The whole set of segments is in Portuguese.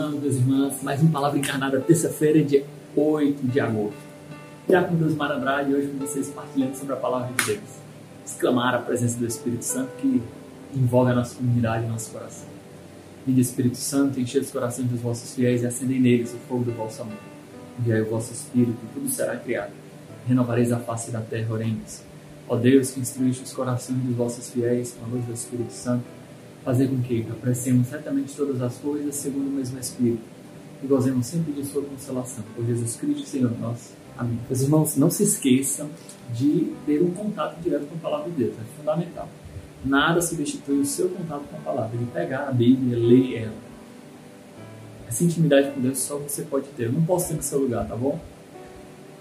irmãos, irmãs. Mais uma palavra encarnada, terça-feira, dia 8 de agosto. Já com Deus Marandrade, hoje com vocês partilhando sobre a palavra de Deus. Exclamar a presença do Espírito Santo que envolve a nossa comunidade e nosso coração. Vinde Espírito Santo, enche os corações dos vossos fiéis e acendei neles o fogo do vosso amor. Enviai o vosso Espírito e tudo será criado. Renovareis a face da terra, oremos. Ó Deus, que instruíste os corações dos vossos fiéis com a luz do Espírito Santo, fazer com que apreciemos certamente todas as coisas segundo o mesmo Espírito e gozemos sempre de sua consolação. Por Jesus Cristo, Senhor nosso. Amém. Meus irmãos, não se esqueçam de ter um contato direto com a palavra de Deus, é fundamental. Nada substitui o seu contato com a palavra, de pegar a Bíblia, ler ela. Essa intimidade com Deus só você pode ter. Eu não posso ter no seu lugar, tá bom?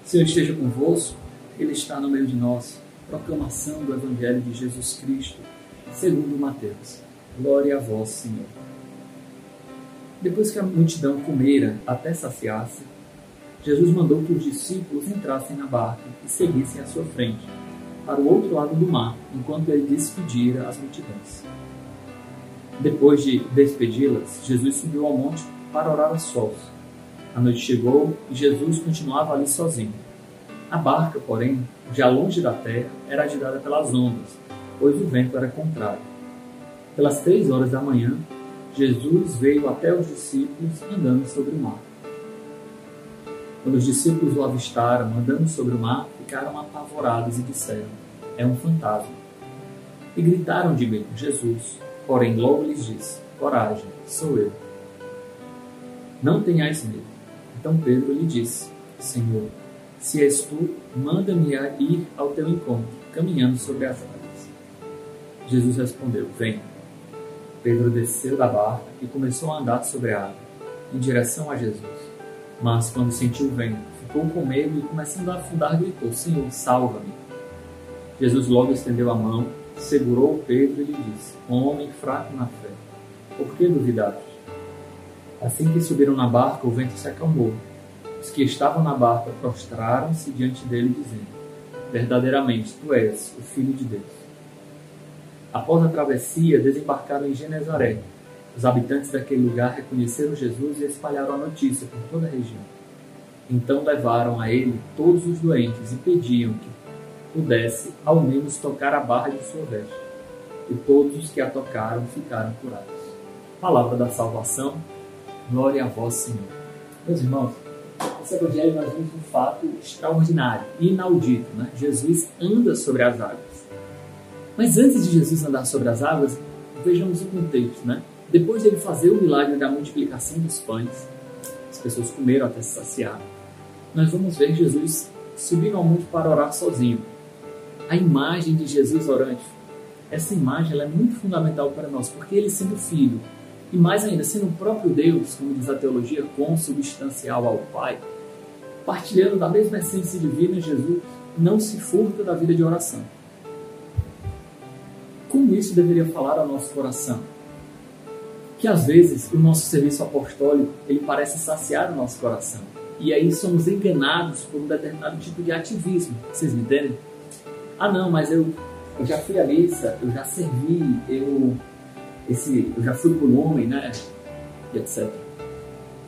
Senhor esteja convosco, Ele está no meio de nós. Proclamação do Evangelho de Jesus Cristo, segundo Mateus. Glória a vós, Senhor. Depois que a multidão comera até saciar-se, Jesus mandou que os discípulos entrassem na barca e seguissem à sua frente, para o outro lado do mar, enquanto ele despedira as multidões. Depois de despedi-las, Jesus subiu ao monte para orar a sós. A noite chegou e Jesus continuava ali sozinho. A barca, porém, já longe da terra, era agitada pelas ondas, pois o vento era contrário. Pelas três horas da manhã, Jesus veio até os discípulos andando sobre o mar. Quando os discípulos o avistaram andando sobre o mar, ficaram apavorados e disseram: É um fantasma. E gritaram de medo: Jesus. Porém, logo lhes disse: Coragem, sou eu. Não tenhais medo. Então Pedro lhe disse: Senhor, se és tu, manda-me ir ao teu encontro, caminhando sobre as águas. Jesus respondeu: Venha. Pedro desceu da barca e começou a andar sobre a água, em direção a Jesus. Mas, quando sentiu o vento, ficou com medo e, começando a afundar, gritou: Senhor, salva-me. Jesus logo estendeu a mão, segurou Pedro e lhe disse: Homem fraco na fé, por que duvidaste? Assim que subiram na barca, o vento se acalmou. Os que estavam na barca prostraram-se diante dele, dizendo: Verdadeiramente, tu és o Filho de Deus. Após a travessia, desembarcaram em Genezaré. Os habitantes daquele lugar reconheceram Jesus e espalharam a notícia por toda a região. Então levaram a ele todos os doentes e pediam que pudesse ao menos tocar a barra de sua veste. E todos os que a tocaram ficaram curados. Palavra da salvação. Glória a vós, Senhor. Meus irmãos, esse evangelho nós vemos um fato extraordinário, inaudito. Né? Jesus anda sobre as águas. Mas antes de Jesus andar sobre as águas, vejamos o contexto, né? Depois dele fazer o milagre da multiplicação dos pães, as pessoas comeram até se saciar. Nós vamos ver Jesus subindo ao monte para orar sozinho. A imagem de Jesus orante, essa imagem é muito fundamental para nós, porque ele sendo filho, e mais ainda, sendo o próprio Deus, como diz a teologia, consubstancial ao Pai, partilhando da mesma essência divina, Jesus não se furta da vida de oração como isso deveria falar ao nosso coração? Que às vezes o nosso serviço apostólico ele parece saciar o nosso coração. E aí somos enganados por um determinado tipo de ativismo. Vocês me entendem? Ah, não, mas eu, eu já fui à missa, eu já servi, eu, esse, eu já fui por homem, né? E etc.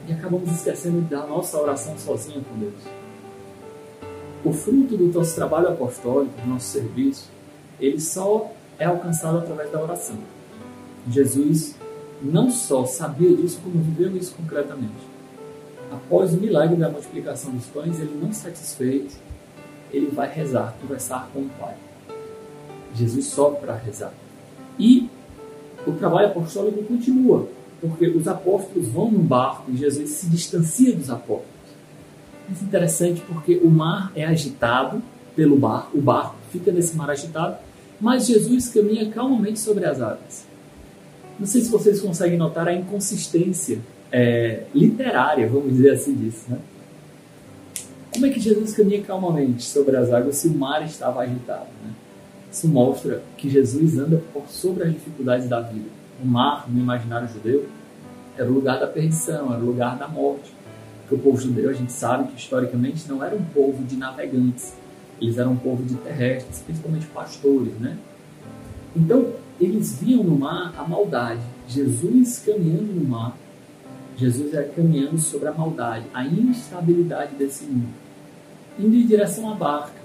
E acabamos esquecendo da nossa oração sozinha com Deus. O fruto do nosso trabalho apostólico, do nosso serviço, ele só é alcançado através da oração. Jesus não só sabia disso, como viveu isso concretamente. Após o milagre da multiplicação dos pães, ele não satisfeito, ele vai rezar, conversar com o Pai. Jesus sobe para rezar. E o trabalho apostólico continua, porque os apóstolos vão num barco e Jesus se distancia dos apóstolos. É interessante porque o mar é agitado pelo barco, o barco fica nesse mar agitado mas Jesus caminha calmamente sobre as águas. Não sei se vocês conseguem notar a inconsistência é, literária, vamos dizer assim, disso. Né? Como é que Jesus caminha calmamente sobre as águas se o mar estava agitado? Né? Isso mostra que Jesus anda por sobre as dificuldades da vida. O mar, no imaginário judeu, era o lugar da perdição, era o lugar da morte. Porque o povo judeu, a gente sabe que historicamente não era um povo de navegantes, eles eram um povo de terrestres, principalmente pastores, né? Então, eles viam no mar a maldade. Jesus caminhando no mar, Jesus é caminhando sobre a maldade, a instabilidade desse mundo, indo em direção à barca.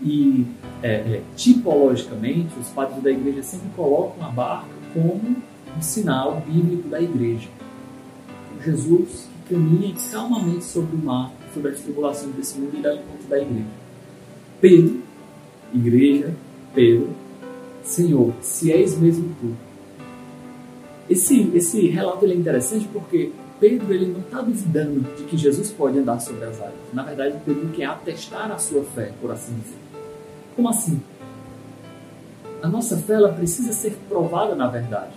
E é, é, tipologicamente, os padres da igreja sempre colocam a barca como um sinal bíblico da igreja. Jesus que caminha calmamente sobre o mar, sobre as tribulações desse mundo e dá encontro da igreja. Pedro, igreja, Pedro, Senhor, se és mesmo tu. Esse, esse relato é interessante porque Pedro ele não está duvidando de que Jesus pode andar sobre as águas. Na verdade, Pedro quer atestar a sua fé, por assim dizer. Como assim? A nossa fé ela precisa ser provada na verdade.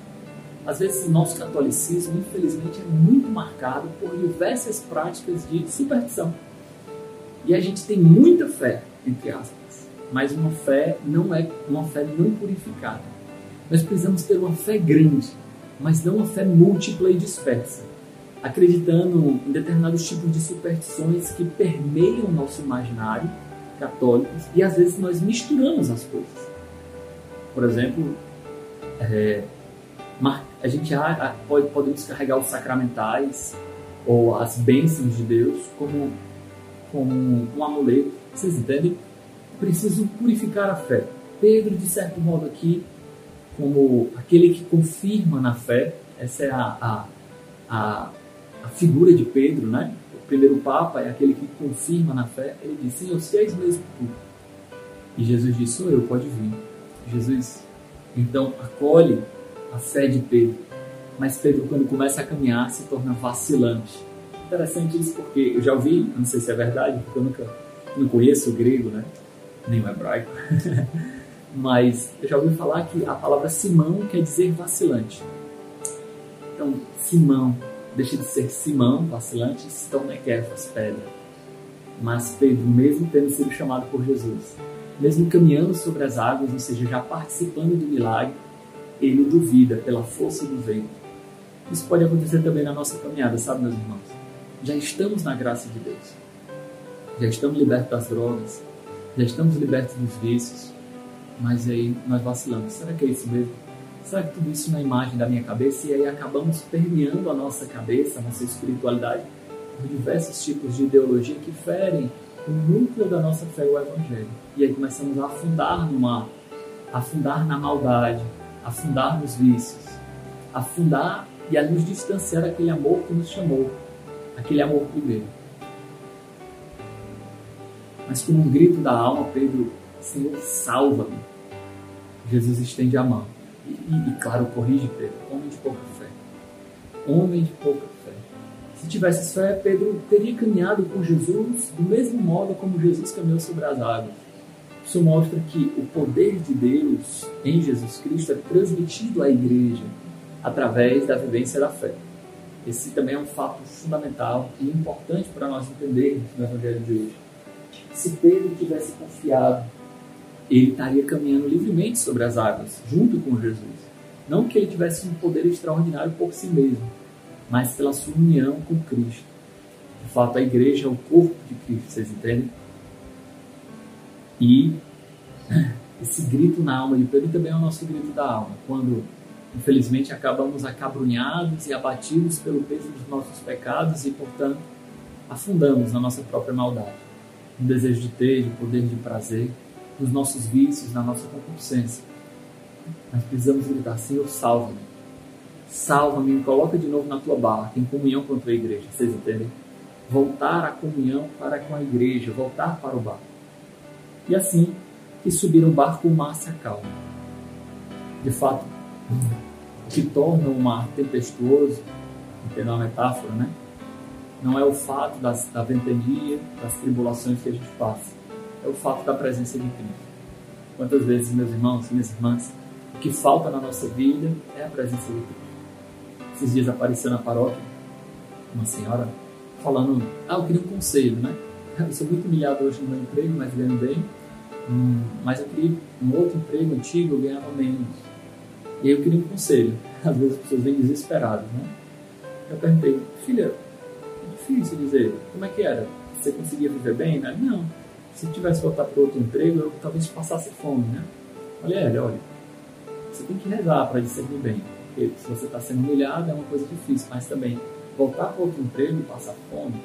Às vezes, o nosso catolicismo, infelizmente, é muito marcado por diversas práticas de superstição. E a gente tem muita fé, entre aspas, mas uma fé não é uma fé não purificada. Nós precisamos ter uma fé grande, mas não uma fé múltipla e dispersa, acreditando em determinados tipos de superstições que permeiam o nosso imaginário católicos e às vezes nós misturamos as coisas. Por exemplo, é, a gente pode, podemos carregar os sacramentais ou as bênçãos de Deus como, como um amuleto. Vocês entendem? Preciso purificar a fé. Pedro, de certo modo, aqui, como aquele que confirma na fé, essa é a, a, a, a figura de Pedro, né? O primeiro Papa é aquele que confirma na fé. Ele diz: Senhor, se és mesmo tu. E Jesus diz: Sou eu, pode vir. Jesus, então, acolhe a fé de Pedro. Mas Pedro, quando começa a caminhar, se torna vacilante. Interessante isso porque eu já ouvi, não sei se é verdade, porque eu nunca não conheço o grego, né? nem o hebraico, mas eu já ouvi falar que a palavra Simão quer dizer vacilante. Então, Simão deixa de ser Simão, vacilante, se torna Kefas, pedra. Mas Pedro, mesmo tendo sido chamado por Jesus, mesmo caminhando sobre as águas, ou seja, já participando do milagre, ele duvida pela força do vento. Isso pode acontecer também na nossa caminhada, sabe, meus irmãos? Já estamos na graça de Deus. Já estamos libertos das drogas. Já estamos libertos dos vícios. Mas aí nós vacilamos. Será que é isso mesmo? Será que tudo isso na imagem da minha cabeça? E aí acabamos permeando a nossa cabeça, a nossa espiritualidade, por diversos tipos de ideologia que ferem o núcleo da nossa fé, o Evangelho. E aí começamos a afundar no mar, afundar na maldade, afundar nos vícios, afundar e a nos distanciar daquele amor que nos chamou, aquele amor primeiro. Mas com um grito da alma, Pedro, Senhor, salva-me. Jesus estende a mão. E, e, e, claro, corrige Pedro, homem de pouca fé. Homem de pouca fé. Se tivesse fé, Pedro teria caminhado com Jesus do mesmo modo como Jesus caminhou sobre as águas isso mostra que o poder de Deus em Jesus Cristo é transmitido à igreja através da vivência da fé. Esse também é um fato fundamental e importante para nós entendermos no Evangelho de hoje. Se Pedro tivesse confiado, ele estaria caminhando livremente sobre as águas, junto com Jesus. Não que ele tivesse um poder extraordinário por si mesmo, mas pela sua união com Cristo. De fato, a igreja é o corpo de Cristo, vocês entendem? E esse grito na alma de Pedro também é o nosso grito da alma, quando infelizmente acabamos acabrunhados e abatidos pelo peso dos nossos pecados e, portanto, afundamos na nossa própria maldade, no desejo de ter, de poder, de prazer, nos nossos vícios, na nossa concupiscência. Mas precisamos gritar, Senhor, salva-me. Salva-me, me coloca de novo na tua barca, em comunhão com a tua igreja. Vocês entendem? Voltar à comunhão para com a igreja, voltar para o barco. E assim que subir o barco, o mar se. De fato, que torna o mar tempestuoso, entendeu a metáfora, né? Não é o fato das, da ventania, das tribulações que a gente passa, é o fato da presença de Cristo. Quantas vezes, meus irmãos e minhas irmãs, o que falta na nossa vida é a presença de Cristo. Esses dias apareceu na paróquia uma senhora falando: Ah, eu queria um conselho, né? Eu sou muito humilhado hoje no meu emprego, mas ganho bem. Hum, mas eu queria um outro emprego antigo, eu ganhava menos. E aí eu queria um conselho. Às vezes as pessoas vêm desesperadas, né? Eu perguntei, filha, é difícil dizer, como é que era? Você conseguia viver bem? Né? Não. Se tivesse voltar para outro emprego, eu talvez passasse fome, né? Falei, é, olha, você tem que rezar para discernir bem. Porque se você está sendo humilhado é uma coisa difícil, mas também voltar para outro emprego e passar fome,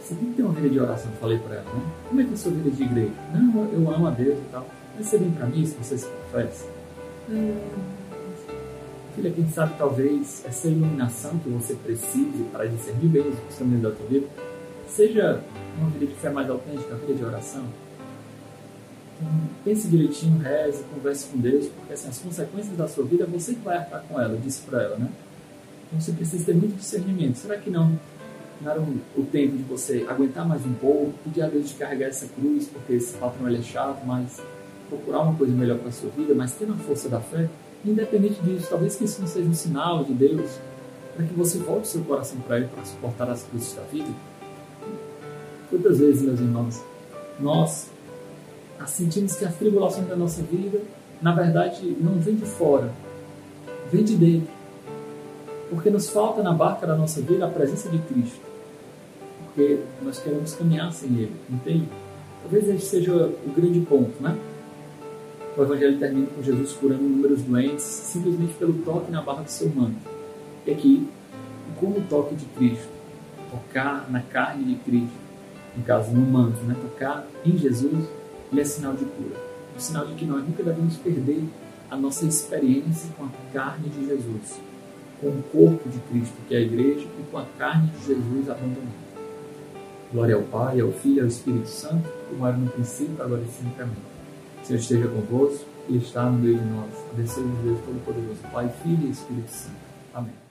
você tem que ter uma vida de oração, falei para ela, né? Como é que é a sua vida de igreja? Não, eu amo a Deus e tal. Mas você vem para mim se você se confessa? Filha, quem sabe talvez essa iluminação que você precise para discernir bem os caminhos da tua vida seja uma vida de fé mais autêntica, uma vida de oração. Então, pense direitinho, reze, converse com Deus, porque assim, as consequências da sua vida você vai arcar com ela, disse para ela, né? Então você precisa ter muito discernimento. Será que não não era o tempo de você aguentar mais um pouco, pedir a Deus de carregar essa cruz, porque esse patrão ele é chato, mas procurar uma coisa melhor para a sua vida, mas tendo a força da fé, independente disso, talvez que isso não seja um sinal de Deus para que você volte seu coração para Ele para suportar as cruzes da vida. Quantas vezes, meus irmãos, nós sentimos que as tribulações da nossa vida, na verdade, não vêm de fora, vêm de dentro. Porque nos falta na barca da nossa vida a presença de Cristo. Porque nós queremos caminhar sem Ele, entende? Talvez esse seja o grande ponto, né? O Evangelho termina com Jesus curando inúmeros doentes simplesmente pelo toque na barra do seu manto. E aqui, como o toque de Cristo, tocar na carne de Cristo, no caso no manto, né? tocar em Jesus, ele é sinal de cura. Um sinal de que nós nunca devemos perder a nossa experiência com a carne de Jesus com o corpo de Cristo, que é a igreja, e com a carne de Jesus abandonada. Glória ao Pai, ao Filho e ao Espírito Santo, como era no princípio, agora e sempre. Amém. Senhor esteja convosco e está no meio de nós. Abençoe Deus Todo-Poderoso, Pai, Filho e Espírito Santo. Amém.